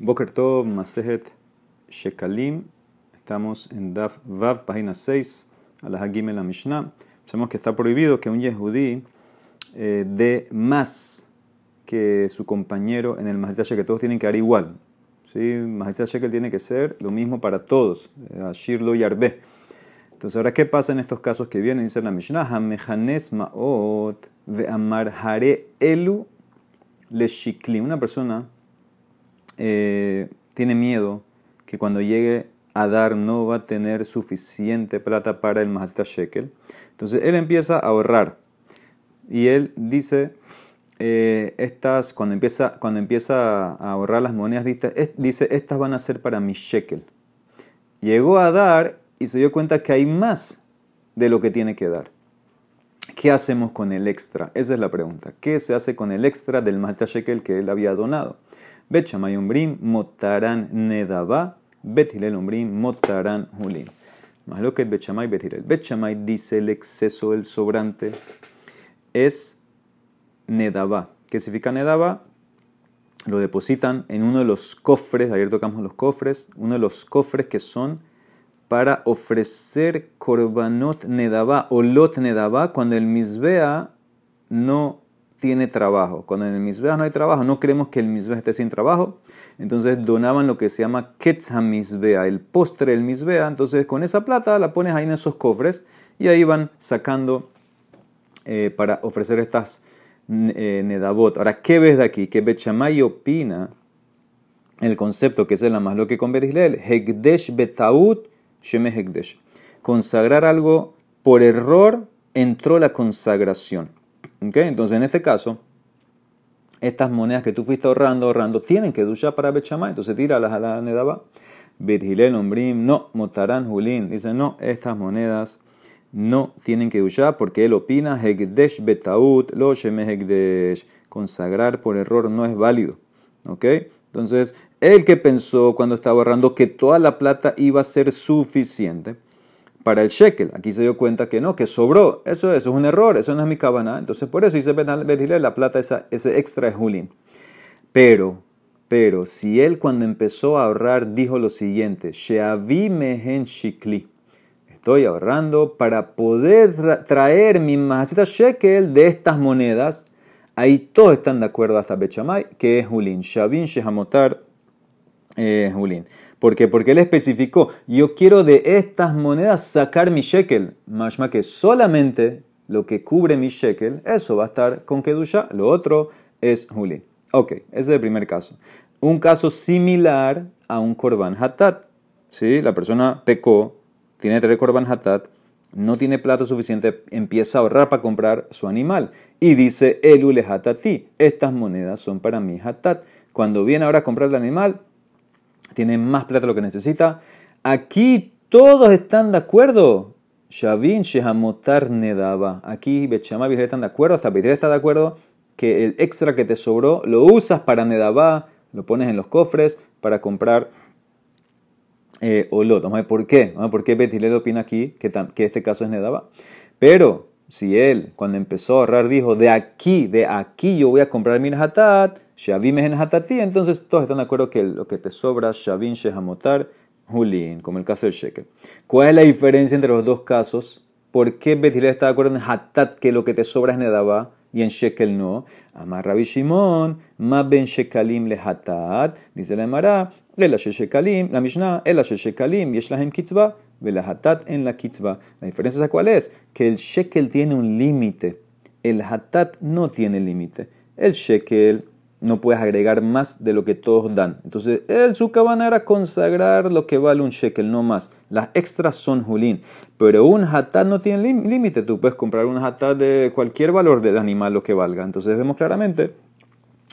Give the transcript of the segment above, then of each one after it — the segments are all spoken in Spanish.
Boker Tov, Masejet Shekalim. Estamos en Daf Vav, página 6, a la Hagim en la Mishnah. Sabemos que está prohibido que un Yehudí eh, dé más que su compañero en el Masejet que todos tienen que dar igual. ¿sí? Masejet Shekel tiene que ser lo mismo para todos, eh, Ashirlo y Arbe. Entonces, ahora, ¿qué pasa en estos casos que vienen? Dice la Mishnah, Hamehanes Maot Ve'amar Hare Elu Le Shikli. Una persona eh, tiene miedo que cuando llegue a dar no va a tener suficiente plata para el Mahazita Shekel. Entonces él empieza a ahorrar. Y él dice, eh, estas, cuando empieza, cuando empieza a ahorrar las monedas, dice, estas van a ser para mi Shekel. Llegó a dar y se dio cuenta que hay más de lo que tiene que dar. ¿Qué hacemos con el extra? Esa es la pregunta. ¿Qué se hace con el extra del Mahazita Shekel que él había donado? Bet Shamay Umbrim Motaran Nedaba, Bet Hilel Umbrim Motaran Hulin. Más lo que Bet Shamay, Bet Hilel. Bet Shamay dice el exceso del sobrante es Nedaba. ¿Qué significa Nedaba? Lo depositan en uno de los cofres, ayer tocamos los cofres, uno de los cofres que son para ofrecer korbanot nedaba o lot nedaba cuando el misbea no tiene trabajo. Cuando en el Mizbeah no hay trabajo, no creemos que el Mizbeah esté sin trabajo. Entonces donaban lo que se llama Ketz HaMizbeah, el postre del Mizbeah. Entonces con esa plata la pones ahí en esos cofres y ahí van sacando eh, para ofrecer estas eh, Nedabot. Ahora, ¿qué ves de aquí? Que Bechamay opina el concepto que es el más lo que con Betisrael. Hegdesh Betaut Sheme Hegdesh. Consagrar algo por error entró la consagración. Entonces, en este caso, estas monedas que tú fuiste ahorrando, ahorrando, tienen que duchar para Bechamá, entonces tíralas a la Nedaba. Bethilel, no, Motarán, Julín. Dice, no, estas monedas no tienen que duchar porque él opina, Hegdesh Betaut, lo Hegdesh. Consagrar por error no es válido. ¿Ok? Entonces, él que pensó cuando estaba ahorrando que toda la plata iba a ser suficiente para el shekel. Aquí se dio cuenta que no, que sobró. Eso, eso es un error, eso no es mi cabana. Entonces por eso dice la plata, esa, ese extra es Julín. Pero, pero, si él cuando empezó a ahorrar dijo lo siguiente, Sheavi mehen shikli. Estoy ahorrando para poder traer mi masita shekel de estas monedas. Ahí todos están de acuerdo hasta Bechamay, que es Julín. Shavin shehamotar eh, Julín. ¿Por qué? Porque él especificó, yo quiero de estas monedas sacar mi shekel. Más que solamente lo que cubre mi shekel, eso va a estar con Kedusha. Lo otro es Juli. Ok, ese es el primer caso. Un caso similar a un korban hatat. ¿Sí? La persona pecó, tiene tres korban hatat, no tiene plata suficiente, empieza a ahorrar para comprar su animal. Y dice, elule hatati, estas monedas son para mi hatat. Cuando viene ahora a comprar el animal, tiene más plata lo que necesita. Aquí todos están de acuerdo. Shavin Shehamotar Nedaba. Aquí Betshama y están de acuerdo, hasta Betir está de acuerdo que el extra que te sobró lo usas para Nedaba, lo pones en los cofres para comprar eh, olot. Vamos a ver por qué. Vamos a ver por qué Betilel opina aquí que, que este caso es Nedaba. Pero si él, cuando empezó a ahorrar, dijo, de aquí, de aquí yo voy a comprar mi hatat, shavim en hatati, entonces todos están de acuerdo que lo que te sobra, shavim shehamotar, hulin, como el caso del shekel. ¿Cuál es la diferencia entre los dos casos? ¿Por qué Betilel está de acuerdo en hatat, que lo que te sobra es nedaba, y en shekel no? Amar Rabbi Shimon, ma ben shekalim le hatat, dice la Emara, la shekalim, la Mishnah, el shekalim, yesh lahem kitzvah, hatat en la kitzvah. La diferencia es cuál es? Que el shekel tiene un límite. El hatat no tiene límite. El shekel no puedes agregar más de lo que todos dan. Entonces, el su cabana era consagrar lo que vale un shekel, no más. Las extras son julín. Pero un hatat no tiene límite. Tú puedes comprar un hatat de cualquier valor del animal, lo que valga. Entonces, vemos claramente,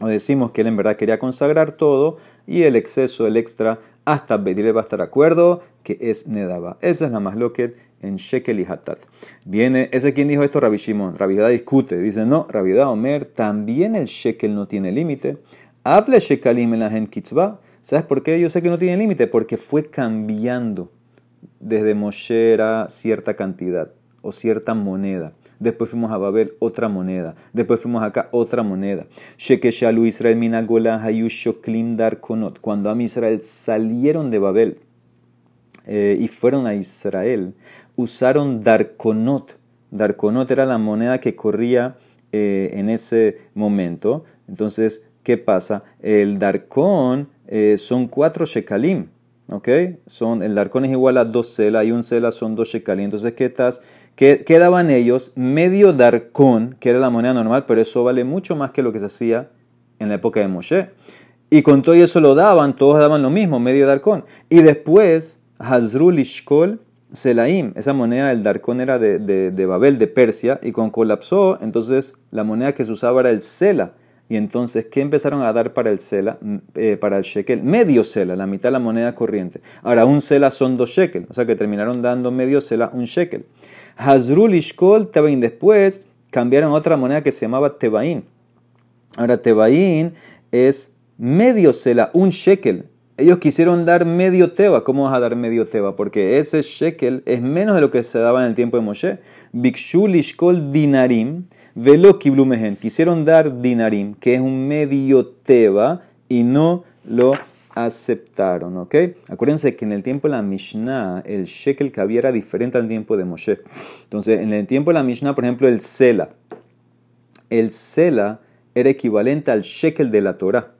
o decimos que él en verdad quería consagrar todo y el exceso, el extra, hasta Bedile va a estar de acuerdo que es Nedaba. Esa es la más loquet en Shekel y Hatat. Viene, ese quien dijo esto, Rabbi Shimon. Rabidad discute, dice, no, Rabidad Omer, también el Shekel no tiene límite. Hable Shekalim en la gen kitzvah. ¿Sabes por qué? Yo sé que no tiene límite, porque fue cambiando desde Moshe era cierta cantidad o cierta moneda. Después fuimos a Babel, otra moneda. Después fuimos acá, otra moneda. Shekeshalu Israel minagola hayushoklim darkonot. Cuando a Israel salieron de Babel eh, y fueron a Israel, usaron darkonot. Darkonot era la moneda que corría eh, en ese momento. Entonces, ¿qué pasa? El darkon eh, son cuatro shekalim. ¿Ok? Son, el darcón es igual a dos celas y un cela son dos shekalim. Entonces, ¿qué, estás, qué, daban ellos? Medio darcón, que era la moneda normal, pero eso vale mucho más que lo que se hacía en la época de Moshe. Y con todo eso lo daban, todos daban lo mismo, medio darcón. Y después, Hazrul Ishkol Selaim, esa moneda del darcón era de, de, Babel, de Persia, y con colapsó, entonces la moneda que se usaba era el Sela. Y entonces, ¿qué empezaron a dar para el Sela, mm, eh, para el shekel? Medio Sela, la mitad de la moneda corriente. Ahora, un Sela son dos shekel, o sea que terminaron dando medio Sela, un shekel. Hazrul Ishkol Tebain, después cambiaron otra moneda que se llamaba Tebain. Ahora, Tebain es medio Sela, un shekel. Ellos quisieron dar medio teba. ¿Cómo vas a dar medio teba? Porque ese shekel es menos de lo que se daba en el tiempo de Moshe. Bikshul ishkol dinarim velo kiblumehen. Quisieron dar dinarim, que es un medio teba, y no lo aceptaron. ¿ok? Acuérdense que en el tiempo de la Mishnah, el shekel que había era diferente al tiempo de Moshe. Entonces, en el tiempo de la Mishnah, por ejemplo, el sela. El sela era equivalente al shekel de la Torah.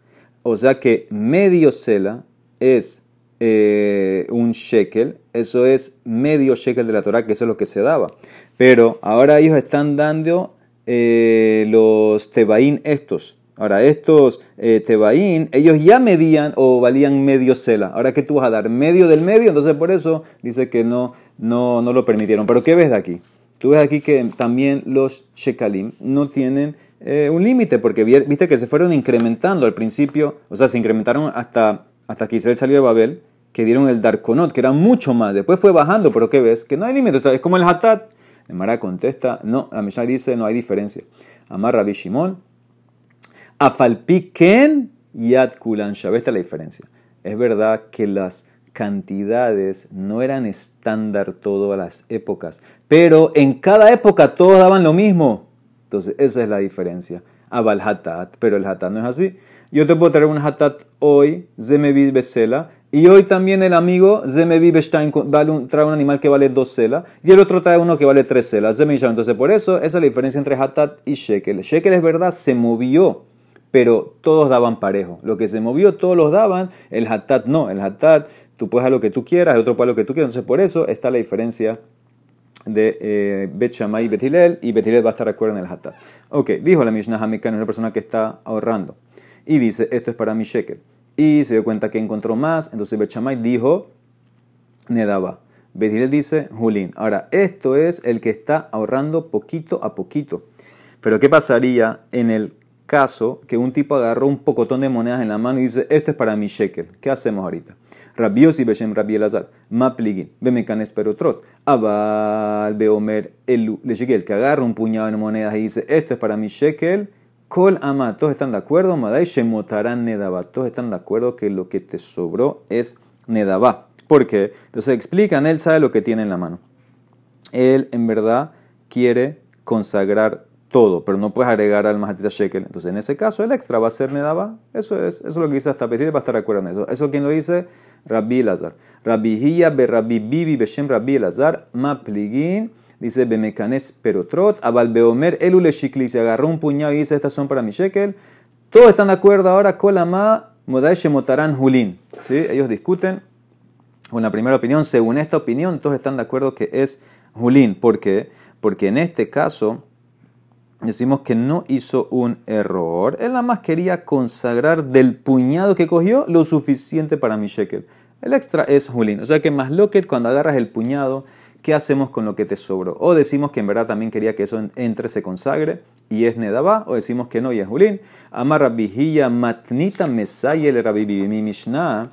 O sea que medio cela es eh, un shekel, eso es medio shekel de la Torah, que eso es lo que se daba. Pero ahora ellos están dando eh, los tebaín estos. Ahora, estos eh, tebaín, ellos ya medían o valían medio cela. Ahora, ¿qué tú vas a dar? Medio del medio. Entonces, por eso dice que no, no, no lo permitieron. Pero, ¿qué ves de aquí? Tú ves aquí que también los shekalim no tienen eh, un límite, porque viste que se fueron incrementando al principio, o sea, se incrementaron hasta, hasta que Israel salió de Babel, que dieron el Darkonot, que era mucho más. Después fue bajando, pero ¿qué ves? Que no hay límite. Es como el Hatat. El Mara contesta, no, la Mishnah dice, no hay diferencia. Amar Rabbi Shimon, Afalpi Ken Yad Kulan Esta es la diferencia. Es verdad que las cantidades no eran estándar todas las épocas, pero en cada época todos daban lo mismo. Entonces, esa es la diferencia. Abal hatat, pero el hatat no es así. Yo te puedo traer un hatat hoy, besela, y hoy también el amigo zemevi bestein trae un animal que vale dos cela, y el otro trae uno que vale tres celas. Entonces, por eso, esa es la diferencia entre hatat y shekel. Shekel es verdad, se movió, pero todos daban parejo. Lo que se movió, todos los daban, el hatat no. El hatat, tú puedes a lo que tú quieras, el otro puede a lo que tú quieras. Entonces, por eso está la diferencia de eh, Bet y Betilel, y Betilel va a estar de acuerdo en el Hatat. Ok, dijo la Mishnah Hamikán, es una persona que está ahorrando. Y dice, esto es para mi shekel. Y se dio cuenta que encontró más, entonces Bet Shammai dijo, Nedaba. Betilel dice, Julín. Ahora, esto es el que está ahorrando poquito a poquito. Pero ¿qué pasaría en el caso que un tipo agarró un pocotón de monedas en la mano y dice, esto es para mi shekel? ¿Qué hacemos ahorita? Rabbi Beshem Rabbi Elazar, Mapligin, Bemecanes Perotrot, Abal Beomer Elu Lechekel, que agarra un puñado de monedas y dice, esto es para mi shekel, Kol Ama, todos están de acuerdo, Madai Shemotaran Nedaba, todos están de acuerdo que lo que te sobró es Nedaba. ¿Por qué? Entonces explican, él sabe lo que tiene en la mano. Él en verdad quiere consagrar todo, pero no puedes agregar al Mahatita Shekel. Entonces, en ese caso, el extra va a ser Nedaba. Eso es, eso es lo que dice hasta Petit, va a estar de acuerdo en eso. Eso quien lo dice, Rabbi Lazar. Rabbi Hiya Rabbi Bibi beshem Rabbi Lazar, Mapligin, dice Bemecanes Perotrot, Abal Beomer, Elule Shikli, se agarró un puñado y dice, estas son para mi Shekel. Todos están de acuerdo ahora, Kolama, Modai Shemotaran Julin. ¿Sí? Ellos discuten con la primera opinión. Según esta opinión, todos están de acuerdo que es Julin. ¿Por qué? Porque en este caso, decimos que no hizo un error. Él nada más quería consagrar del puñado que cogió lo suficiente para mi shekel. El extra es Julín. O sea que más lo que cuando agarras el puñado, ¿qué hacemos con lo que te sobró? O decimos que en verdad también quería que eso entre, se consagre y es Nedabá, o decimos que no y es Julín. Amar vigilla Matnita Mesay el Rabibi. Mi Mishnah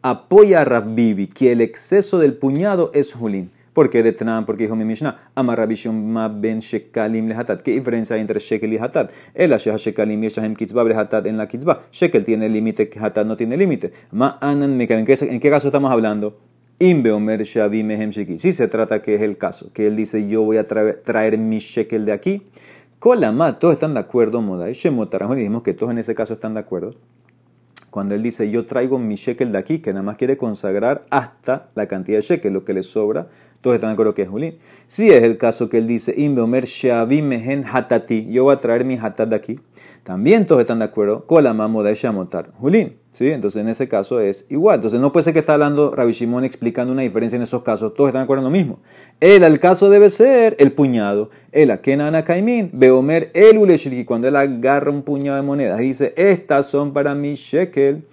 apoya a Rabbibi que el exceso del puñado es Julín. ¿Por qué de Tnan? Porque dijo mi Mishnah, Amar ma ben Shekalim lehatat. ¿Qué diferencia hay entre Shekel y Hatat? El Asheha Shekalim y Shahem Kitzba Hatat en la Kitzba. Shekel tiene límite, Hatat no tiene límite. Ma anan ¿En qué caso estamos hablando? Imbe Omer Shavi Mehem Sheki. Se trata que es el caso, que él dice yo voy a traer, mi shekel de aquí. Colama, todos están de acuerdo, Modai. Shemotarajón, dijimos que todos en ese caso están de acuerdo. Cuando él dice yo traigo mi shekel de aquí, que nada más quiere consagrar hasta la cantidad de shekel, lo que le sobra, todos están de acuerdo que es Julín. Si es el caso que él dice, Imbe Omer Shavi Mehen Hatati, yo voy a traer mi hatat de aquí. También todos están de acuerdo con la mamoda de Shamotar Julín. ¿Sí? Entonces en ese caso es igual. Entonces no puede ser que está hablando Rabbi Shimon explicando una diferencia en esos casos. Todos están de acuerdo en lo mismo. El al caso debe ser el puñado. El akenana kaimin. Beomer el uleshirki. Cuando él agarra un puñado de monedas dice, estas son para mi shekel.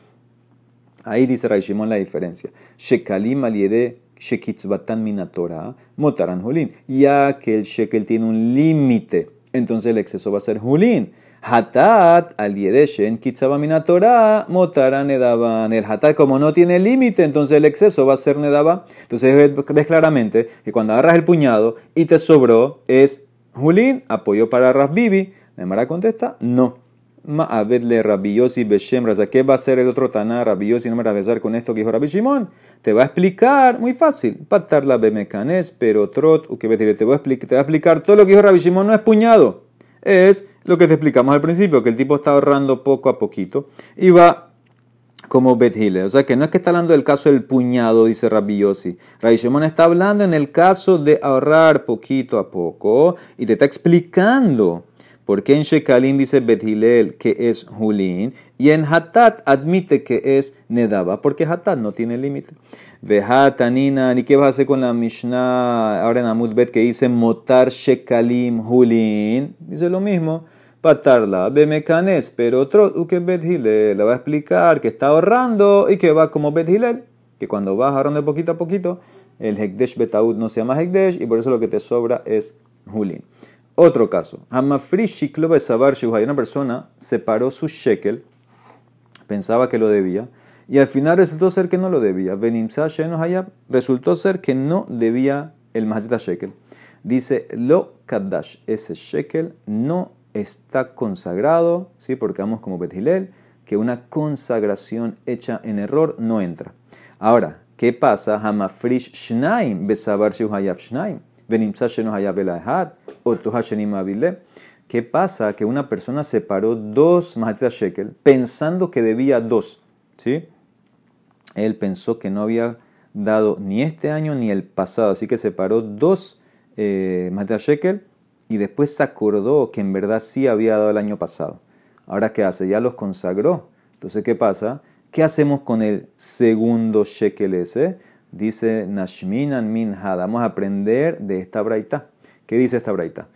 Ahí dice Rabbi Shimon la diferencia. Shekalim aliede shekitzbatan minatora motaran julín. Ya que el shekel tiene un límite, entonces el exceso va a ser julín. Hatat al yedeshen kitzabamina Torah motaran nedaban. El hatat, como no tiene límite, entonces el exceso va a ser nedaba. Entonces ves claramente que cuando agarras el puñado y te sobró, es Julín, apoyo para Rasbibi. La Mara contesta, no. Ma'avedle Rabiosi Beshem Raza. ¿Qué va a ser el otro Taná Rabiosi? No me va a besar con esto que dijo Rabbi Shimon. Te va a explicar, muy fácil. Patar la bemecanes, pero trot, te va, a explicar, te va a explicar todo lo que dijo Rabbi Shimon, no es puñado es lo que te explicamos al principio, que el tipo está ahorrando poco a poquito y va como Bethile. O sea que no es que está hablando del caso del puñado, dice Rabbi Yossi. Rabbi está hablando en el caso de ahorrar poquito a poco y te está explicando por qué en Shekalim dice Bethilel que es Julín y en Hatat admite que es Nedaba, porque Hatat no tiene límite. Vejatanina, ¿y qué vas a hacer con la Mishnah ahora en Amud Bet que dice Motar Shekalim Hulin? Dice lo mismo. Patarla, pero otro que Bet le va a explicar que está ahorrando y que va como Bet que cuando vas ahorrando poquito a poquito, el Hekdesh Betaud no se llama Hekdesh y por eso lo que te sobra es Hulin. Otro caso, Hamafri Shiklo Besabar Hay una persona separó su shekel, pensaba que lo debía y al final resultó ser que no lo debía. Benimsa Hayab resultó ser que no debía el Mahazita Shekel. Dice, lo Kaddash, ese Shekel no está consagrado, ¿sí? porque vamos como Bethilel, que una consagración hecha en error no entra. Ahora, ¿qué pasa? Hamafrish Shnaim, Besabar Hayab Shnaim, Benimsa Hayab Elahat, Otohashenim Abile. ¿Qué pasa? Que una persona separó dos Mahazita Shekel pensando que debía dos, ¿sí? Él pensó que no había dado ni este año ni el pasado, así que separó dos eh, Shekel y después se acordó que en verdad sí había dado el año pasado. Ahora, ¿qué hace? Ya los consagró. Entonces, ¿qué pasa? ¿Qué hacemos con el segundo Shekel ese? Dice Nashminan Minha. Vamos a aprender de esta braita. ¿Qué dice esta braita?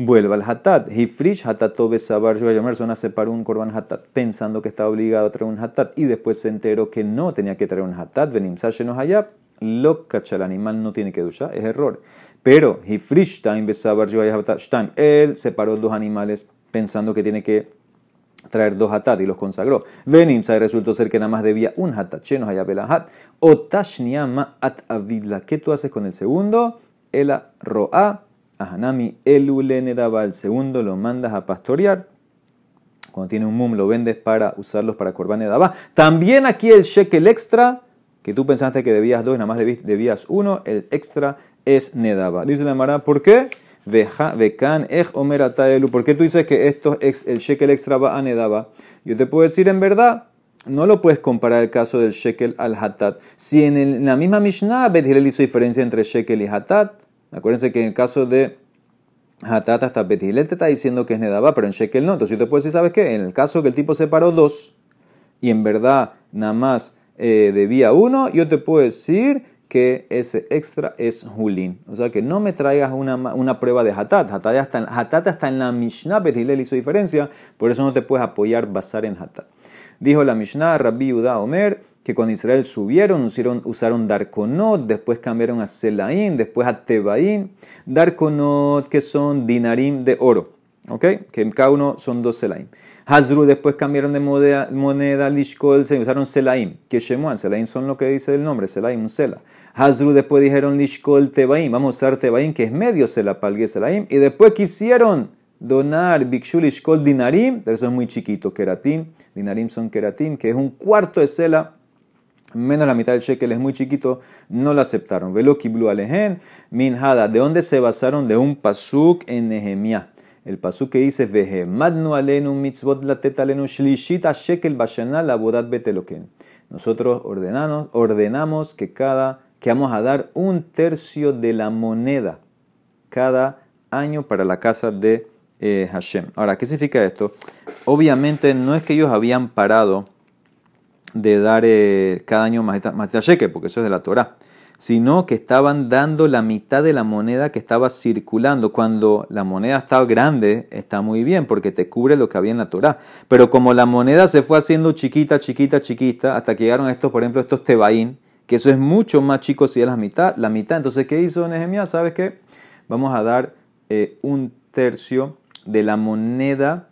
Vuelva al hatat. Hifrish hatatobe sabar persona separó un korban hatat pensando que estaba obligado a traer un hatat y después se enteró que no tenía que traer un hatat. Venim no hayab. Lo cacha el animal no tiene que duchar, es error. Pero Hifrish time besabar time. Él separó dos animales pensando que tiene que traer dos hatat y los consagró. Venim resultó ser que nada más debía un hatat. Sheno hayab el hat. Otashniama at avidla. ¿Qué tú haces con el segundo? El roa Ahanami elule daba el segundo lo mandas a pastorear. Cuando tiene un mum lo vendes para usarlos para corban daba. También aquí el shekel extra, que tú pensaste que debías dos, nada más debías uno, el extra es nedaba. Dice la Mara, ¿por qué? Vekan omer ¿Por qué tú dices que esto es el shekel extra va a nedaba? Yo te puedo decir en verdad, no lo puedes comparar el caso del shekel al hatat. Si en, la misma Mishnah Bethilel hizo diferencia entre shekel y hatat, Acuérdense que en el caso de Hatat hasta Betilet te está diciendo que es Nedaba, pero en Shekel no. Entonces yo te puedo decir, ¿sabes qué? En el caso que el tipo separó dos y en verdad nada más eh, debía uno, yo te puedo decir que ese extra es Julín. O sea que no me traigas una, una prueba de Hatat. Hatat está, en, Hatat está en la Mishnah, Bethilel hizo diferencia, por eso no te puedes apoyar basar en Hatat. Dijo la Mishnah, Rabbi Uda Omer, que cuando Israel subieron, usaron, usaron Darkonot, después cambiaron a Selaim, después a Tebaim. Darkonot, que son dinarim de oro, ¿ok? Que cada uno son dos Selaim. Hazru, después cambiaron de moneda, moneda Lishkol, se usaron Selaim, que Shemuan, Selaim son lo que dice el nombre, Selaim, un Sela. Hazru, después dijeron Lishkol Tebaim, vamos a usar Tebaim, que es medio Sela, palgue Selaim, y después quisieron donar Bikshul Lishkol Dinarim, pero eso es muy chiquito, Keratin, Dinarim son Keratin, que es un cuarto de Sela menos la mitad del shekel es muy chiquito, no lo aceptaron. Velo kiblu alehen, minhada. ¿De dónde se basaron? De un pasuk en Nehemiah. El pasuk que dice, Vehemadnu alenu mitzvot latet alenu shlishita shekel bashana labodat beteloken. Nosotros ordenamos, ordenamos que cada, que vamos a dar un tercio de la moneda cada año para la casa de eh, Hashem. Ahora, ¿qué significa esto? Obviamente no es que ellos habían parado de dar eh, cada año más, shekel, porque eso es de la Torah, sino que estaban dando la mitad de la moneda que estaba circulando. Cuando la moneda está grande, está muy bien, porque te cubre lo que había en la Torah. Pero como la moneda se fue haciendo chiquita, chiquita, chiquita, hasta que llegaron estos, por ejemplo, estos tebaín, que eso es mucho más chico si es la mitad, la mitad. Entonces, ¿qué hizo Nehemiah? ¿Sabes qué? Vamos a dar eh, un tercio de la moneda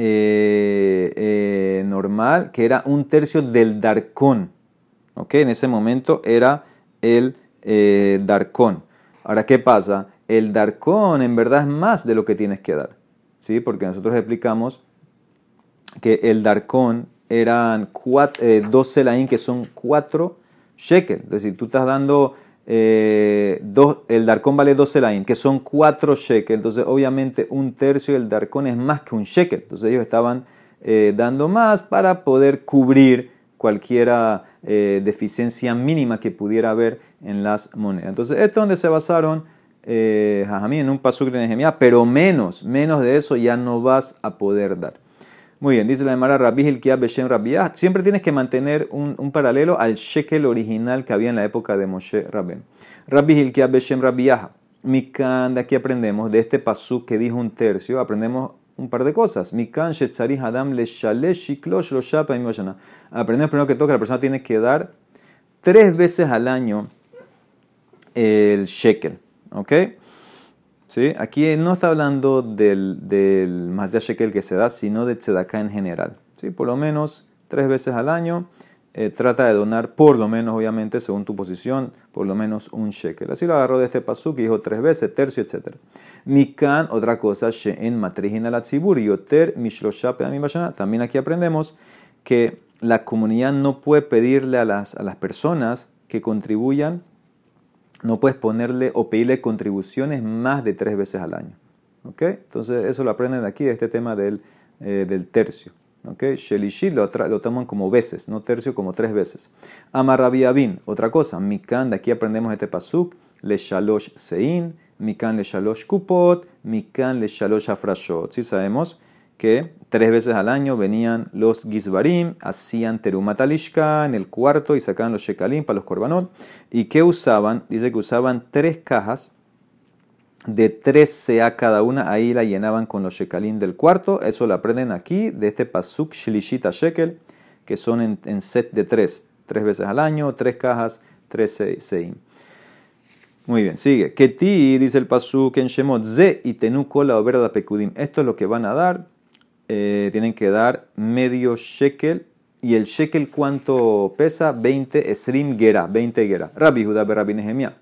eh, eh, normal, que era un tercio del darcón. ¿ok? En ese momento era el eh, darcón. Ahora, ¿qué pasa? El darcón en verdad es más de lo que tienes que dar. ¿sí? Porque nosotros explicamos que el darcón eran cuatro, eh, dos selaín que son cuatro shekel. Es decir, tú estás dando eh, dos, el darcón vale 12 laín, que son 4 shekel. Entonces, obviamente, un tercio del darcón es más que un shekel. Entonces, ellos estaban eh, dando más para poder cubrir cualquier eh, deficiencia mínima que pudiera haber en las monedas. Entonces, esto es donde se basaron eh, en un pasuk de Nehemiah, pero menos, menos de eso ya no vas a poder dar. Muy bien, dice la Emara Rabbi Beshem Rabbiah. Siempre tienes que mantener un, paralelo al shekel original que había en la época de Moshe Rabben. Rabbi Hilkiah Beshem Rabbiah. Mikan, de aquí aprendemos, de este pasuk que dijo un tercio, aprendemos un par de cosas. Mikan Shetzari Hadam Le Shiklosh Lo Shapa Aprendemos primero que todo que la persona tiene que dar tres veces al año el shekel. ¿Ok? ¿Sí? Aquí no está hablando del, del más de shekel que se da, sino de tzedakah en general. ¿Sí? Por lo menos tres veces al año. Eh, trata de donar por lo menos, obviamente, según tu posición, por lo menos un shekel. Así lo agarró de este pasuk y dijo tres veces, tercio, etc. Mikan, otra cosa, she'en matrijin al yoter mishloshape También aquí aprendemos que la comunidad no puede pedirle a las, a las personas que contribuyan no puedes ponerle o pedirle contribuciones más de tres veces al año. ¿Ok? Entonces eso lo aprenden aquí este tema del, eh, del tercio. ¿Ok? Shelishit lo, lo, toman como veces, no tercio como tres veces. Amarrabiabin, otra cosa. Mikan, de aquí aprendemos este pasuk. Le shalosh sein, mikan le shalosh kupot, mikan le shalosh afrashot. Si sabemos que tres veces al año venían los Gizbarim, hacían terumatalishka en el cuarto y sacaban los shekalim para los korbanot. ¿Y qué usaban? Dice que usaban tres cajas de tres sea cada una, ahí la llenaban con los shekalim del cuarto. Eso lo aprenden aquí de este pasuk shilishita shekel, que son en, set de tres, tres veces al año, tres cajas, tres seim. Muy bien, sigue. ti dice el pasuk en Shemot, ze y tenu la oberda pekudim. Esto es lo que van a dar eh, tienen que dar medio shekel. ¿Y el shekel cuánto pesa? 20 esrim gera, 20 gera. Rabbi Judá Rabbi Nehemia.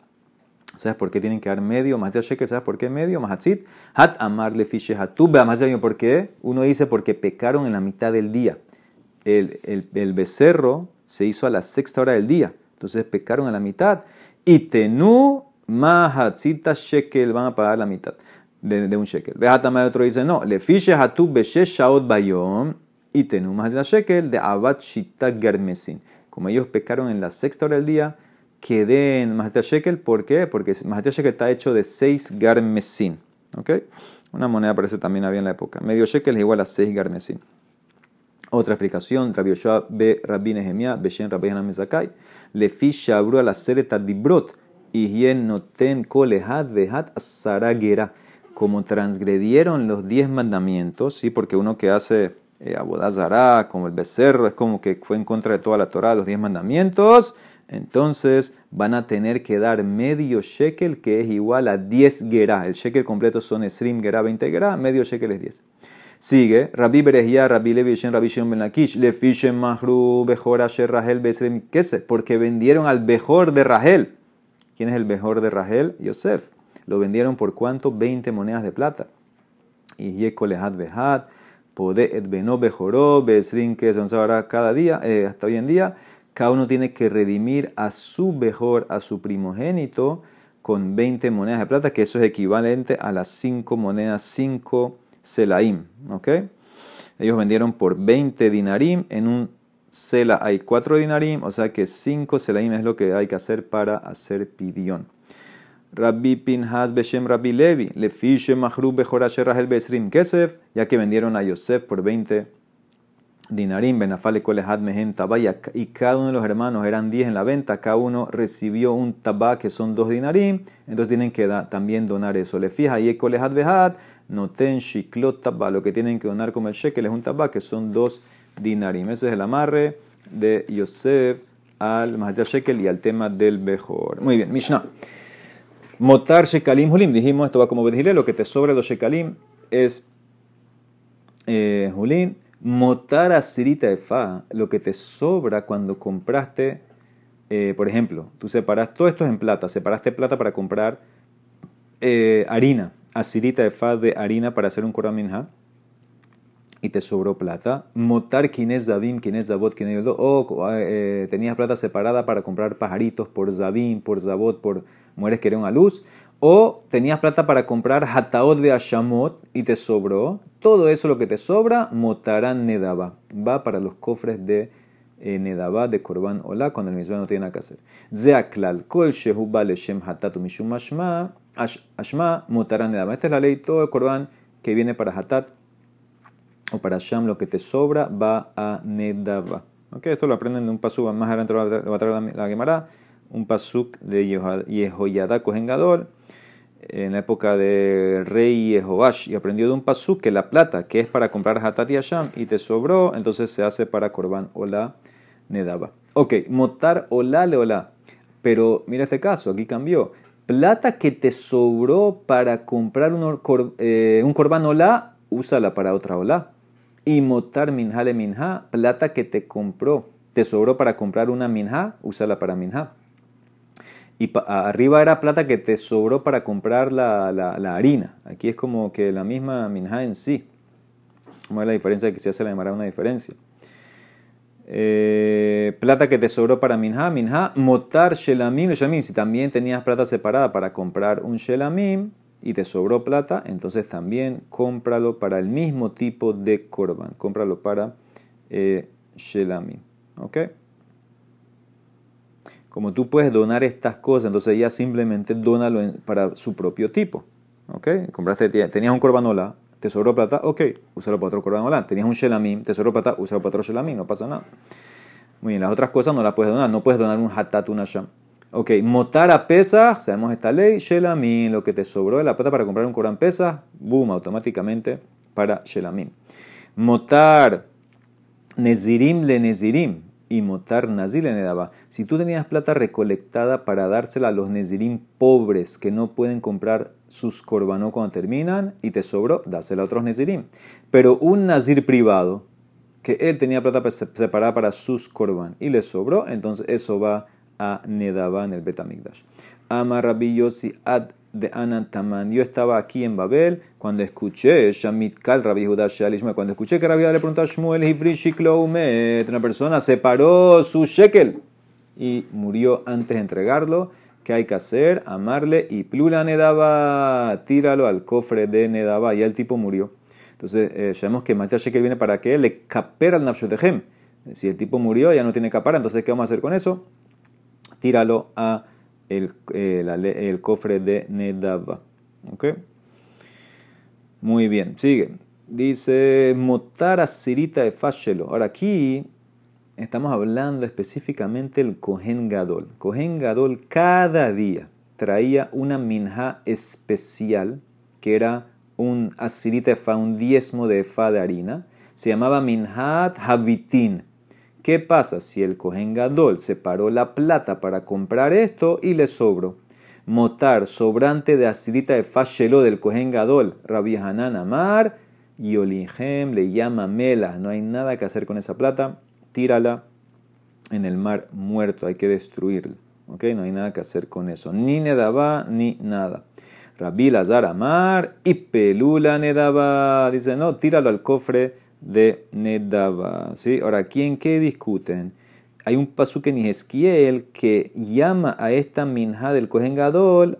¿Sabes por qué tienen que dar medio? Más de shekel, ¿sabes por qué medio? Mahatzit. Hat amar le fiche hatub. Más ¿por qué? Uno dice porque pecaron en la mitad del día. El, el, el becerro se hizo a la sexta hora del día. Entonces pecaron a la mitad. Y tenu mahatzita shekel van a pagar la mitad de, un shekel. Vejatamay otro dice, no, le fiche hatu beshesh shaot bayom y tenu más de shekel de abat shita garmesin. Como ellos pecaron en la sexta hora del día, que den más de shekel. ¿Por qué? Porque más de shekel está hecho de seis garmesin. ¿Ok? Una moneda parece también había en la época. Medio shekel es igual a seis garmesin. Otra explicación, Rabbi Yoshua be Rabbi Nehemia, Beshen Rabbi Hanan Mezakai, le fiche abru a la sereta dibrot, y hien noten kolehad vehat asaragera como transgredieron los diez mandamientos, ¿sí? porque uno que hace eh, abodazará, como el becerro, es como que fue en contra de toda la Torah, los diez mandamientos, entonces van a tener que dar medio shekel, que es igual a 10 gerá. El shekel completo son esrim gerá, 20 gerá, medio shekel es 10. Sigue, Rabbi Berehia, Rabbi Levi Shen, Rabbi Shion Ben Lakish, Mahru, Bejor Asher Rahel, Besrem porque vendieron al Bejor de Rahel. ¿Quién es el Bejor de Rahel? Yosef. Lo vendieron por cuánto? 20 monedas de plata. Y Yekolehad Behad, Pode et Beno Bejoró, Besrin, que se ahora cada día, eh, hasta hoy en día, cada uno tiene que redimir a su mejor, a su primogénito, con 20 monedas de plata, que eso es equivalente a las 5 monedas, 5 selaim. ¿Ok? Ellos vendieron por 20 dinarim, en un sela hay 4 dinarim, o sea que 5 selaim es lo que hay que hacer para hacer pidión. Rabbi Pinhas Beshem Rabbi Levi, Lefishe Mahrub Bejorasher Rahel Besrim Kesef, ya que vendieron a Yosef por 20 dinarim, Benafale Kolehad Mehen Tabaya, y cada uno de los hermanos eran 10 en la venta, cada uno recibió un tabá que son 2 dinarim, entonces tienen que también donar eso. Le fija, y Kolehad Behad, noten shiklot tabá, lo que tienen que donar como el shekel es un tabá que son 2 dinarim. Ese es el amarre de Yosef al Mahajar Shekel y al tema del Bejor. Muy bien, Mishnah. Motar shekalim hulim. Dijimos, esto va como decirle, lo que te sobra de los shekalim es eh, hulim Motar asirita de fa, lo que te sobra cuando compraste, eh, por ejemplo, tú separas, todo esto es en plata, separaste plata para comprar eh, harina, asirita de fa de harina para hacer un korban y te sobró plata. Motar es zabim, es zabot, quienes es o eh, tenías plata separada para comprar pajaritos por zabim, por zabot, por mujeres que eran a luz. O tenías plata para comprar hataot de ashamot y te sobró. Todo eso lo que te sobra, motarán nedaba. Va para los cofres de eh, nedaba, de korban ola, cuando el mismo no tiene nada que hacer. Zeaklal, kol shehu shem hatatu mishum ashma, ashma, motarán nedaba. Esta es la ley, todo el korban que viene para hatat o para sham, lo que te sobra, va a nedaba. Okay, esto lo aprenden de un pasuk, más adelante lo va a traer la, Gemara, un pasuk de Yehoyada Kohen Gadol en la época de rey Jehoash y aprendió de un pasú que la plata que es para comprar Hatat y y te sobró, entonces se hace para Korban Ola Nedaba. Ok, motar Ola le Ola. Pero mira este caso, aquí cambió. Plata que te sobró para comprar un, eh, un Korban Ola, úsala para otra Ola. Y motar Minha le Minha, plata que te compró, te sobró para comprar una Minha, úsala para Minha y arriba era plata que te sobró para comprar la, la, harina. Aquí es como que la misma minja en sí. ¿Cómo es la diferencia? Que se hace la llamará una diferencia. Eh, plata que te sobró para minja, minja, motar shelamim, shelamim. Si también tenías plata separada para comprar un shelamim y te sobró plata, entonces también cómpralo para el mismo tipo de korban. Cómpralo para eh, shelamim. ¿Ok? como tú puedes donar estas cosas, entonces ella simplemente dónalo para su propio tipo. ¿Ok? Compraste, tenías un corbanola, te sobró plata, ok, úsalo para otro corbanola. Tenías un shelamim, te sobró plata, úsalo para otro shelamim, no pasa nada. Muy bien, las otras cosas no las puedes donar, no puedes donar un hatat, una sham. Ok, motar a pesas, sabemos esta ley, shelamim, lo que te sobró de la plata para comprar un corban pesas, boom, automáticamente para shelamim. Motar nezirim le nezirim, y motar nazir en edaba. Si tú tenías plata recolectada para dársela a los nezirim pobres que no pueden comprar sus corbanó cuando terminan y te sobró, dásela a otros nezirim. Pero un nazir privado, que él tenía plata separada para sus corban y le sobró, entonces eso va a Nedaba en el Betamigdash. Ama Rabbi ad de Anantaman. Yo estaba aquí en Babel cuando escuché Shamit Kal Rabbi Judá cuando escuché que Rabbi le preguntó a Shmuel Hifri una persona separó su shekel y murió antes de entregarlo. ¿Qué hay que hacer? Amarle y Plula Nedaba, tíralo al cofre de Nedaba. Y el tipo murió. Entonces, eh, sabemos que Matías Shekel viene para que le capera al Nafshotehem. Si el tipo murió, ya no tiene capara, entonces, ¿qué vamos a hacer con eso? Tíralo a el, eh, el cofre de Nedava. Muy bien, sigue. Dice Motara Sirita de Fashelo. Ahora aquí estamos hablando específicamente del Kohen Gadol. Kohen Gadol cada día traía una minja especial que era un asirita de fa, un diezmo de fa de harina. Se llamaba Minhat Havitin. ¿Qué pasa si el Cohen Gadol separó la plata para comprar esto y le sobró? Motar, sobrante de asirita de fashelo del Cohen Gadol, Rabbi Hanan Amar, y Olihem le llama Mela. No hay nada que hacer con esa plata, tírala en el mar muerto, hay que destruirla. No hay nada que hacer con eso, ni Nedaba ni nada. Rabbi Lazar Amar y Pelula Nedaba. Dice, no, tíralo al cofre de Nedaba. ¿sí? Ahora, ¿quién qué discuten? hay un pasuk en Ezequiel que llama a esta minja del Kohen Gadol.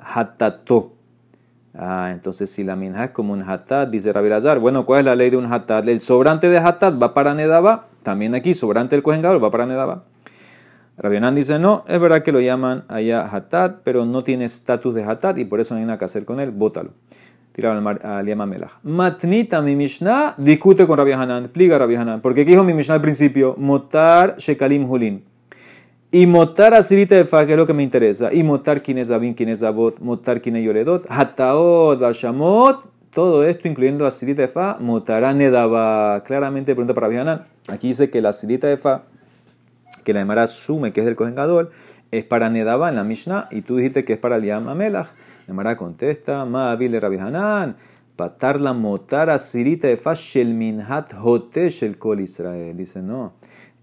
Ah, entonces si la minja es como un hatat, dice Rabbi Lazar, bueno, ¿cuál es la ley de un hatat? El sobrante de hatat va para Nedaba, también aquí, sobrante del Kohen Gadol va para Nedaba. Rabbi dice, no, es verdad que lo llaman allá hatat, pero no tiene estatus de hatat y por eso no hay nada que hacer con él, bótalo tiraba al Yama Melach. Matnita mi Mishnah discute con Rabbi Hanan, explica Rabbi Hanan, porque ¿qué dijo mi Mishnah al principio? Motar Shekalim Hulin. Y motar asirita de fa, que es lo que me interesa. Y motar quienes abin, quienes abot, motar quienes yoredot, hataot, bashamot, todo esto incluyendo asirita de fa, motará nedaba. Claramente pregunta para Rabbi Hanan. Aquí dice que la asirita de que la Emara asume que es del cojengador, es para nedaba en la Mishnah, y tú dijiste que es para el Yama Melach. Emara contesta, Ma Abile Rabbi Hanan, patar la sirita de shel minhat hotesh el kol Israel. Dice, no,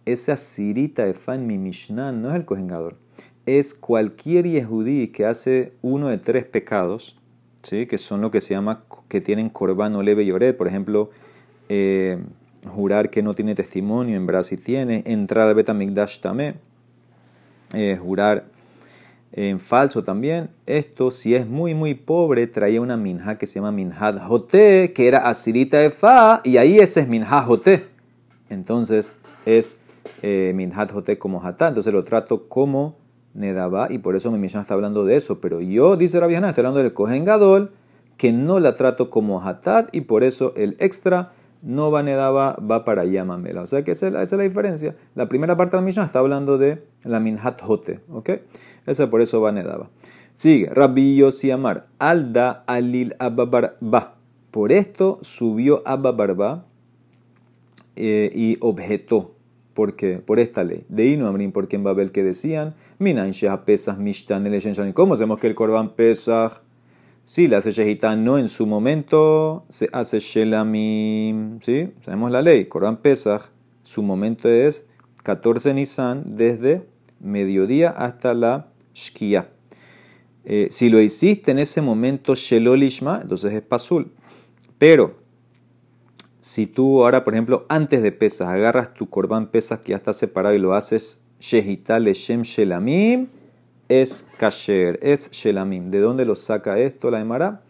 esa sirita de fa en mi Mishnah no es el cojengador. Es cualquier yehudí que hace uno de tres pecados, ¿sí? que son lo que se llama, que tienen corbano leve y ored. Por ejemplo, eh, jurar que no tiene testimonio, en Brasil tiene. Entrar al Betamigdash tamé. Eh, jurar en falso también. Esto, si es muy, muy pobre, traía una minja que se llama minjad jote, que era asirita de fa, y ahí ese es minjad jote. Entonces es eh, minjad como hatá, entonces lo trato como nedaba, y por eso mi Mishnah está hablando de eso. Pero yo, dice Rabbi estoy hablando del Kohen Gadol, que no la trato como hatat, y por eso el extra no va nedaba, va para Yamamela. O sea que esa, es la diferencia. La primera parte de la Mishnah está hablando de la minhat jote, ¿ok? Esa por eso va nedaba. Sigue, Rabbi Yossi Amar, Alda Alil Ababarba. Por esto subió Ababarba eh, y objetó. ¿Por qué? Por esta ley. De Inu Amrin, porque en Babel que decían, Minan Pesach Mishtan ¿Cómo sabemos que el Corban Pesach si la hace no en su momento, se hace Shelamim. ¿Sí? Sabemos la ley. Corban Pesach, su momento es 14 Nisan desde mediodía hasta la Shkia. Eh, si lo hiciste en ese momento Shelolishma, entonces es Pasul. Pero si tú ahora, por ejemplo, antes de Pesach, agarras tu Corban Pesach que ya está separado y lo haces Shehitá Leshem Shelamim, es kasher, es shelamim. ¿De dónde lo saca esto la Emara?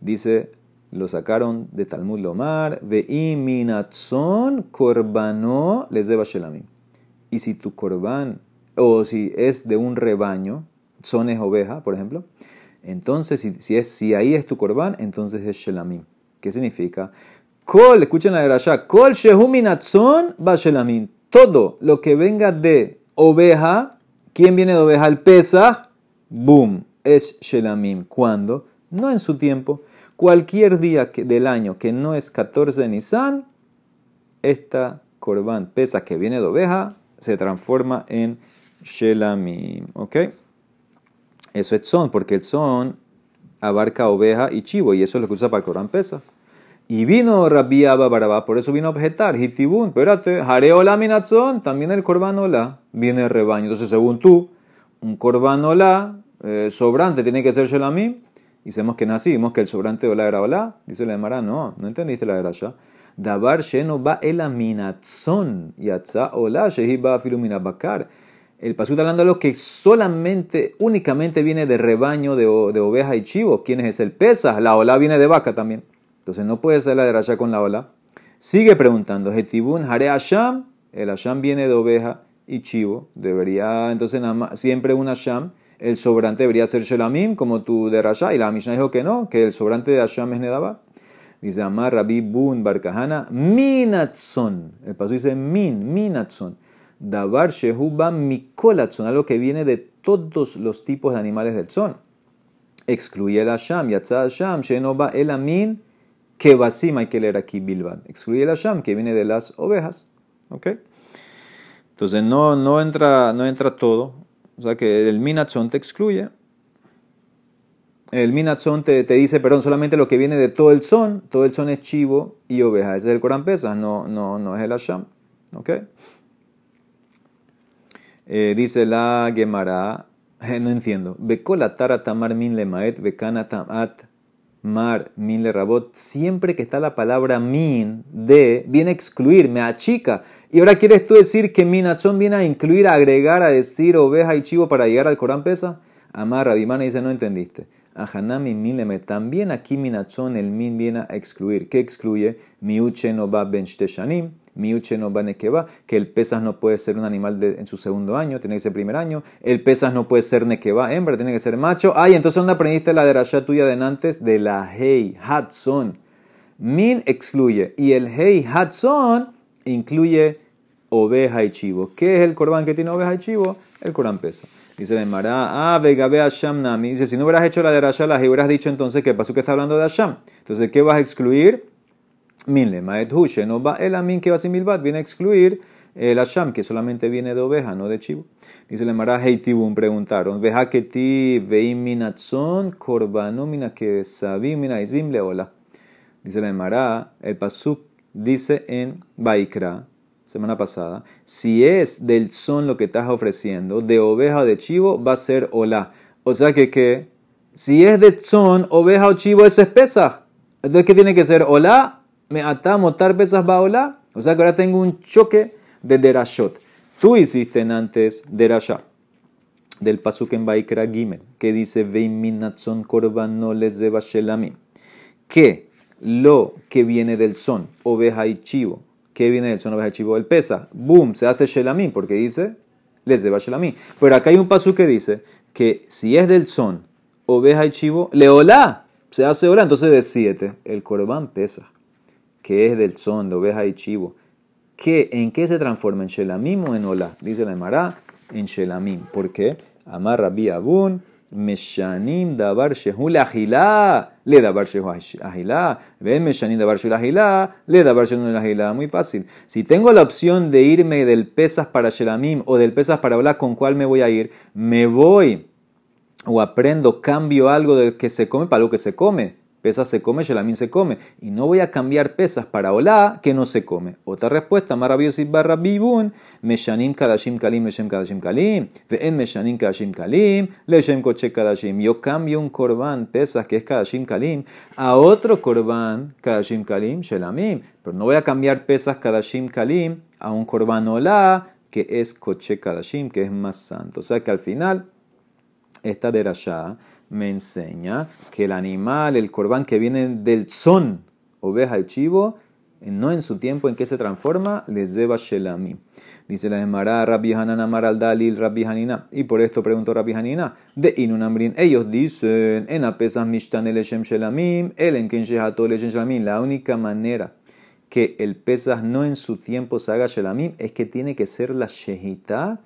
Dice, lo sacaron de Talmud Lomar, ve iminatzon korbanó les deba shelamim. Y si tu korban, o si es de un rebaño, son es oveja, por ejemplo, entonces si, es, si ahí es tu korban, entonces es shelamim. ¿Qué significa? Kol, escuchen la de kol shehuminatzon va shelamim. Todo lo que venga de oveja, ¿Quién viene de oveja? El Pesach, boom, es Shelamim. ¿Cuándo? No en su tiempo. Cualquier día del año que no es 14 de Nisan, esta Corban Pesach que viene de oveja se transforma en Shelamim. ¿Ok? Eso es son, porque el son abarca oveja y chivo, y eso es lo que usa para el Corban Pesach. Y vino Rabbi Abba Barabá, por eso vino a objetar, Hitzibun, espérate, Jareo la minatzón, también el corban la viene el rebaño. Entonces, según tú, un corban la eh, sobrante tiene que ser shelamim. Y sabemos que nacimos, que el sobrante de la era ola. Dice la Emara, no, no entendiste la ya. Dabar sheno va el aminatzón, yatza ola shehi ba bakar. El pasú está hablando de lo que solamente, únicamente viene de rebaño de, de oveja y chivo. ¿Quién es el pesa? La ola viene de vaca también. Entonces no puede ser la de con la ola. Sigue preguntando, Hetibun Hare Asham, el Asham viene de oveja y chivo, debería entonces siempre un Asham, el sobrante debería ser Shelamim, como tú de Rasha, y la Mishnah dijo que no, que el sobrante de Asham es Nedaba. Dice Amar Rabbi Bun Barkahana, Minatzon. El paso dice Min, Minatzon. Dabar Shehuba Mikolatzon, algo que viene de todos los tipos de animales del son. Excluye el Asham, Yatza Asham, Shenoba el Amin que Basim hay que leer aquí Bilban. Excluye el Asham, que viene de las ovejas. ¿Ok? Entonces no, no, entra, no entra todo. O sea que el Minatzon te excluye. El Minatzon te, te, dice, perdón, solamente lo que viene de todo el son. Todo el son es chivo y oveja. Ese es el Corán Pesas, no, no, no es el Asham. ¿Ok? Eh, dice la Gemara, no entiendo. Bekola tara tamar min lemaet bekana tamat mar, min le rabot, siempre que está la palabra min, de, viene a excluir, me achica. Y ahora quieres tú decir que minatzón viene a incluir, a agregar, a decir oveja y chivo para llegar al Corán pesa. Amar, Rabimana dice, no entendiste. Ahanami mileme. También aquí minatzón, el min viene a excluir. ¿Qué excluye? Miuche no va ben shanim, miuche no va que el pesas no puede ser un animal en su segundo año, tiene que ser primer año. El pesas no puede ser nekeba, hembra, tiene que ser macho. Ay, entonces ¿dónde aprendiste la de Rasha tuya de antes? De la hei, hatzon. Min excluye. Y el hei, hatzon, incluye oveja y chivo. ¿Qué es el corbán que tiene oveja y chivo? El corán pesa. Dice el Mará, ah, vegabe Hashem Nami. Dice, si no hubieras hecho la de Rasha, las hubieras dicho entonces que pasó que está hablando de Hashem. Entonces, ¿qué vas a excluir? Minle, Maet no va el Amin que va sin Milbat, viene a excluir el Hashem, que solamente viene de oveja, no de chivo. Dice el Mará, hey Tibun, preguntaron, veja que ti veim minatzon, corbano mina que sabim mina izim leola. Dice el Mará, el Pasuk dice en Baikra, semana pasada, si es del son lo que estás ofreciendo, de oveja o de chivo, va a ser hola. O sea que, que si es de son, oveja o chivo, eso es pesa. Entonces, ¿qué tiene que ser? Hola, me atamos, tar pesas va hola. O sea que ahora tengo un choque de derashot. Tú hiciste antes derashá del pasuk en Baikra Gimel, que dice Veiminatzon korban les Que lo que viene del son, oveja y chivo, ¿Qué viene del son oveja chivo? El pesa. Boom, se hace shelamim, porque dice, les deba shelamim. Pero acá hay un paso que dice que si es del son, oveja y chivo, leolá, se hace hola, entonces de siete, el corbán pesa, que es del son, de oveja y chivo. ¿Qué, ¿En qué se transforma? ¿En shelamim o en hola? Dice la Emara, en shelamim. ¿Por qué? Amarra abun Meshanim dabar shehul agilá, le dabar shehul agilá. Ven Meshanim dabar shehul agilá, le dabar shehul agilá. Muy fácil. Si tengo la opción de irme del pesas para Shelamim o del pesas para Ola, ¿con cuál me voy a ir? Me voy o aprendo, cambio algo del que se come para lo que se come. Pesas se come, Shelamim se come. Y no voy a cambiar pesas para Olá que no se come. Otra respuesta, maravillosa barra bibun, Meshanim kadashim kalim, leshem kadashim kalim, ve'en Meshanim kadashim kalim, leshem koche kadashim. Yo cambio un korban, pesas que es kadashim kalim, a otro korban, kadashim kalim, Shelamim. Pero no voy a cambiar pesas kadashim kalim a un korban Olá que es koche kadashim, que es más santo. O sea que al final, esta derashá me enseña que el animal, el corbán que viene del son, oveja y chivo, no en su tiempo en que se transforma, les deba shelami. Dice la Emara, Rabbi Hanan Amar al Dalil, Rabbi Hanina. Y por esto preguntó Rabbi Hanina, de Inunamrin. Ellos dicen, en apesas mishtan el Shem shelamim, el en ken el shelamim. La única manera que el pesas no en su tiempo se haga shelamim es que tiene que ser la shehita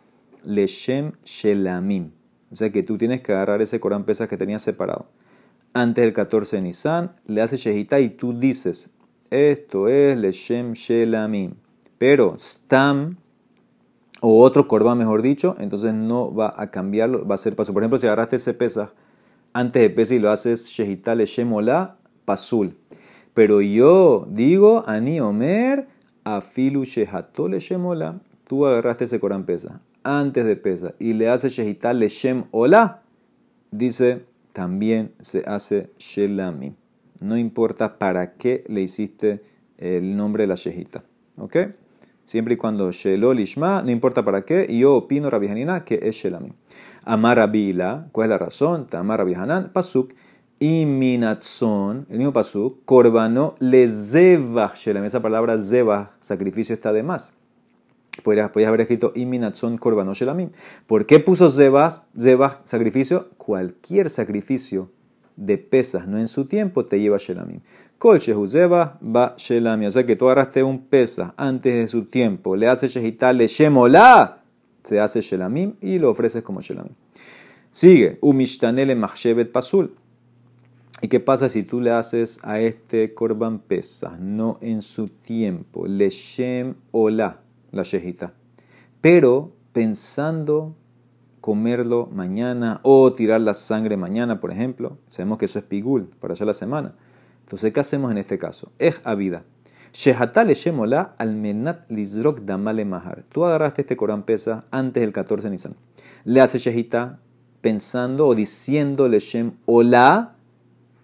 leshem shelamim. O sea que tú tienes que agarrar ese Corán Pesas que tenías separado. Antes del 14 de Nisan, le haces Shehita y tú dices, esto es Leshem Shelamim. Pero Stam, o otro Corban mejor dicho, entonces no va a cambiarlo, va a ser paso. Por ejemplo, si agarraste ese Pesas antes de Pesas y lo haces Shehita Leshem Ola, Pasul. Pero yo digo, Ani Omer, Afilu Shehato Leshem Ola. Tú agarraste ese Corán Pesa antes de pesa y le hace Shehita Leshem Ola, dice también se hace Shelami. No importa para qué le hiciste el nombre de la Shehita. ¿Ok? Siempre y cuando Shelo Lishma, no importa para qué, yo opino Rabbi Hanina que es Shelami. Amar Abila, ¿cuál es la razón? Tamar Rabbi Pasuk, Iminatzon, el mismo Pasuk, Corbano le Zeba Shelami. Esa palabra Zeba, sacrificio, está de más podrías, haber escrito Iminatzon Shelamim. ¿Por qué puso Zebas, Zebas, sacrificio? Cualquier sacrificio de pesas, no en su tiempo, te lleva Shelamim. Kol Shehu Zeba va Shelamim. O sea que tú agarraste un pesa antes de su tiempo, le haces Shehitale Shemola, se hace Shelamim y lo ofreces como Shelamim. Sigue, Umishtanele Machshevet Pasul. ¿Y qué pasa si tú le haces a este korban pesa, no en su tiempo? Leshem Ola la shejita. Pero pensando comerlo mañana o tirar la sangre mañana, por ejemplo, sabemos que eso es pigul para allá la semana. Entonces, ¿qué hacemos en este caso? Es avida. Shehata le shemola almenat lizrok damale mahar. Tú agarraste este Corán pesa antes del 14 de Nisan. Le hace shehita pensando o diciendo shem hola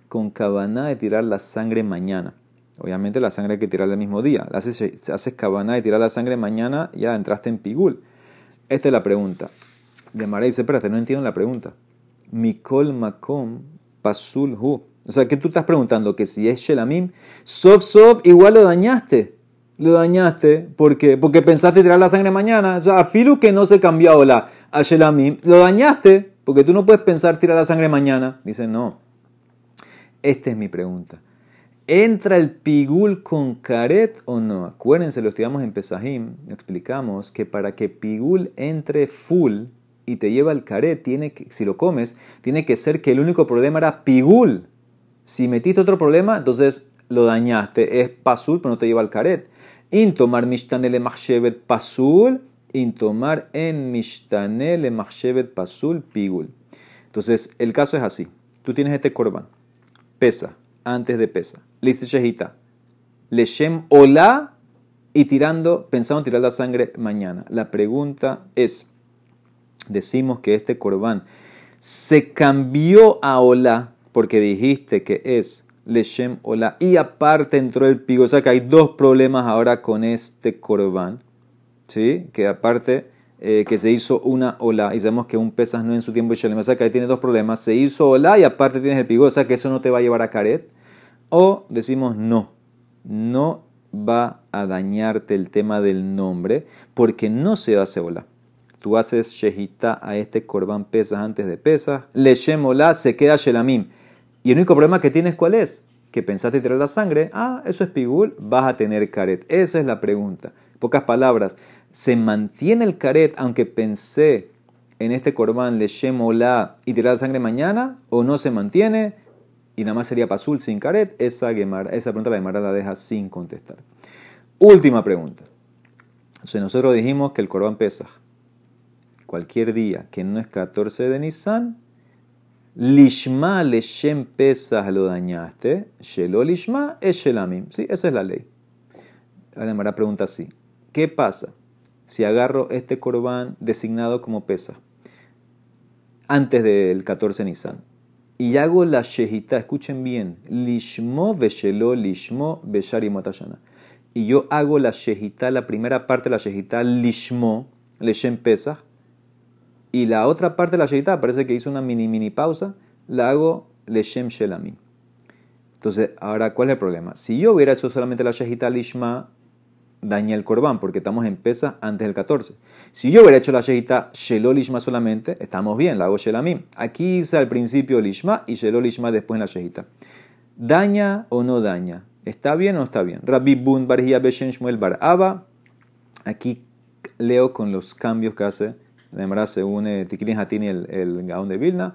con cabana de tirar la sangre mañana. Obviamente la sangre hay que tirarla el mismo día. Haces, haces cabana de tirar la sangre mañana, ya entraste en pigul. Esta es la pregunta. De Mara dice, espérate, no entiendo la pregunta. Mikol makom pasul hu. O sea, ¿qué tú estás preguntando? Que si es shelamim, sof sof, igual lo dañaste. Lo dañaste. ¿Por qué? Porque pensaste tirar la sangre mañana. O sea, filu que no se cambió la a shelamim, lo dañaste. Porque tú no puedes pensar tirar la sangre mañana. Dice, no. Esta es mi pregunta. ¿Entra el pigul con caret o no? Acuérdense, lo estudiamos en Pesajim, explicamos que para que pigul entre full y te lleva el caret, tiene que, si lo comes, tiene que ser que el único problema era pigul. Si metiste otro problema, entonces lo dañaste. Es pasul, pero no te lleva el caret. In tomar mishtanele machshevet pasul, in tomar en mishtanele machshevet pasul pigul. Entonces, el caso es así. Tú tienes este korban, pesa, antes de pesa Listo, Shehita. Leshem Ola y tirando, pensando en tirar la sangre mañana. La pregunta es, decimos que este corbán se cambió a Ola porque dijiste que es Leshem Ola y aparte entró el pigo. O sea que hay dos problemas ahora con este corbán. ¿Sí? Que aparte eh, que se hizo una Ola y sabemos que un pesas no en su tiempo y O sea que ahí tiene dos problemas. Se hizo Ola y aparte tienes el pigo. O sea que eso no te va a llevar a caret. O decimos no, no va a dañarte el tema del nombre porque no se hace ola. Tú haces shehita a este corbán pesas antes de pesas, le ola se queda shelamim. Y el único problema que tienes cuál es? Que pensaste tirar la sangre, ah, eso es pigul, vas a tener caret. Esa es la pregunta. pocas palabras, ¿se mantiene el caret aunque pensé en este corbán le ola y tirar la sangre mañana o no se mantiene? Y nada más sería pasul sin caret, esa, esa pregunta la Gemara la deja sin contestar. Última pregunta. Entonces nosotros dijimos que el Corban pesa cualquier día que no es 14 de Nisan, Lishma Leshem Pesach lo dañaste, Shelo Lishma es Shelamim. ¿Sí? Esa es la ley. Ahora Gemara pregunta así: ¿Qué pasa si agarro este Corban designado como pesa antes del 14 de Nisan? Y hago la shehita, escuchen bien, lishmo veshelo lishmo beshari motayana. Y yo hago la shehita, la primera parte de la shehita, lishmo, leshem pesach, y la otra parte de la shehita, parece que hizo una mini mini pausa, la hago leshem shelamim. Entonces, ahora, ¿cuál es el problema? Si yo hubiera hecho solamente la shehita lishma, daña el corbán, porque estamos en pesa antes del 14. Si yo hubiera hecho la shehita shelo lishma solamente, estamos bien, la hago shelamim. Aquí hice al principio lishma y shelo lishma después en la shehita. ¿Daña o no daña? ¿Está bien o no está bien? Rabbi Bun Barhia Beshen Shmuel Bar Abba. Aquí leo con los cambios que hace, además según eh, Tikrin Hatini, el, el Gaón de Vilna.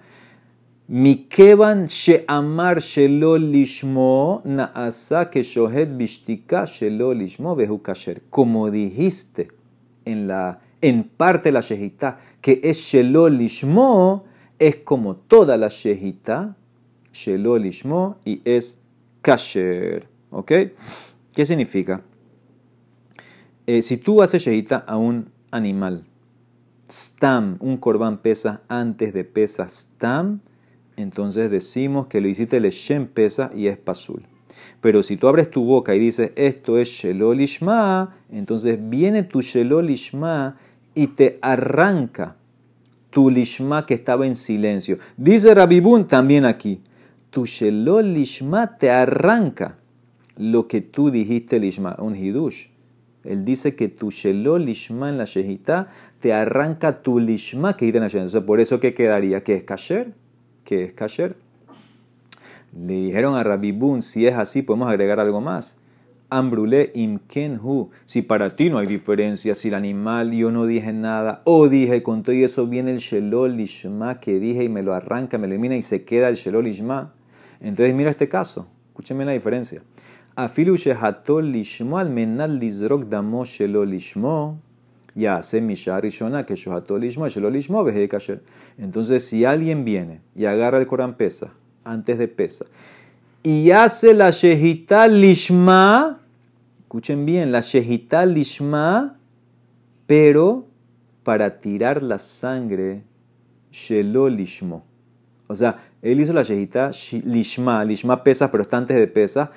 Mikevan she'amar shelo lishmo naasa que shohet bishtika shelo lishmo behu kasher. Como dijiste en, la, en parte la shehita que es shelo lishmo, es como toda la shehita, shelo lishmo, y es kasher. ¿Ok? ¿Qué significa? Eh, si tú haces shehita a un animal, stam, un corbán pesa antes de pesa stam, entonces decimos que lo hiciste le shem pesa y es pasul. Pero si tú abres tu boca y dices esto es shelol entonces viene tu shelol y te arranca tu lishma que estaba en silencio. Dice Rabibun también aquí, tu shelol te arranca lo que tú dijiste lishma, un hidush. Él dice que tu shelol en la shehita te arranca tu lishma que dijiste en la shehita. Entonces, por eso, ¿qué quedaría? ¿Que es kasher? Que es kasher. Le dijeron a Rabibun, si es así, podemos agregar algo más. Ambrule imkenhu. Si para ti no hay diferencia, si el animal yo no dije nada, o dije con todo y eso viene el shelol lishma que dije y me lo arranca, me elimina y se queda el shelol lishma. Entonces mira este caso, escúcheme la diferencia. Afilu shehatol lishmo al menal damo shelol lishmo ya hace Misha Rishona que Shohato Lishmo, Lishmo, Kasher. Entonces, si alguien viene y agarra el Corán Pesa, antes de Pesa, y hace la Shehita Lishma, escuchen bien, la Shehita Lishma, pero para tirar la sangre, Shelo Lishmo. O sea, él hizo la shejita lishma, lishma pesas, pero está antes de pesas,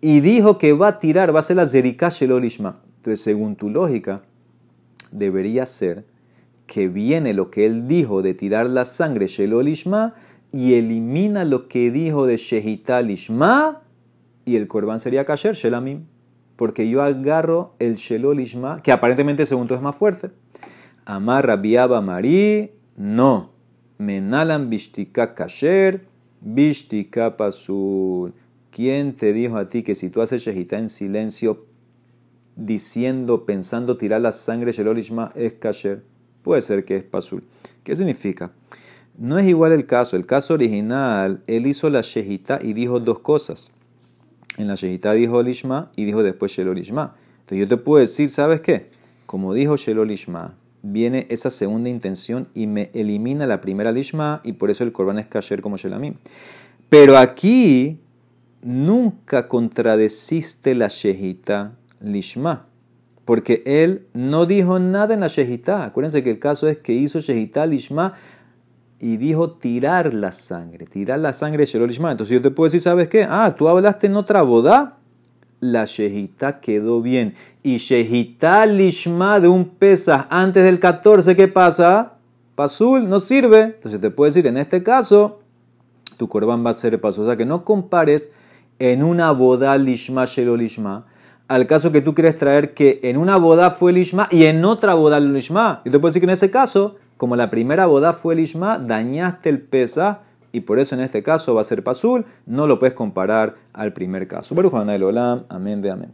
y dijo que va a tirar, va a ser la zerika shelo lishma. Entonces, según tu lógica, debería ser que viene lo que él dijo de tirar la sangre shelo lishma y elimina lo que dijo de shejita lishma y el corbán sería kasher shelamim. Porque yo agarro el shelo lishma, que aparentemente según tú es más fuerte. Amar rabiaba marí, no. Menalan bishtika kasher, bishtika pasul. ¿Quién te dijo a ti que si tú haces shejita en silencio, diciendo, pensando tirar la sangre Shelolishma es kasher? Puede ser que es pasul. ¿Qué significa? No es igual el caso. El caso original, él hizo la shejita y dijo dos cosas. En la shejita dijo lishma y dijo después Shelolishma. Entonces yo te puedo decir, ¿sabes qué? Como dijo Shelolishma, viene esa segunda intención y me elimina la primera lishma y por eso el korban es kasher como shelamim. Pero aquí nunca contradeciste la shejita lishma, porque él no dijo nada en la shejita. Acuérdense que el caso es que hizo shejita lishma y dijo tirar la sangre, tirar la sangre de lishma. Entonces yo te puedo decir, ¿sabes qué? Ah, tú hablaste en otra boda, la shejita quedó bien. Y shejita lishma de un pesa antes del 14, ¿qué pasa? Pasul no sirve. Entonces te puedo decir, en este caso, tu corbán va a ser pasul. O sea que no compares en una boda lishma shelo lishma al caso que tú quieres traer que en una boda fue lishma y en otra boda el lishma. Y te puedo decir que en ese caso, como la primera boda fue lishma, dañaste el pesa y por eso en este caso va a ser pasul. No lo puedes comparar al primer caso. Juan Olam, amén de amén.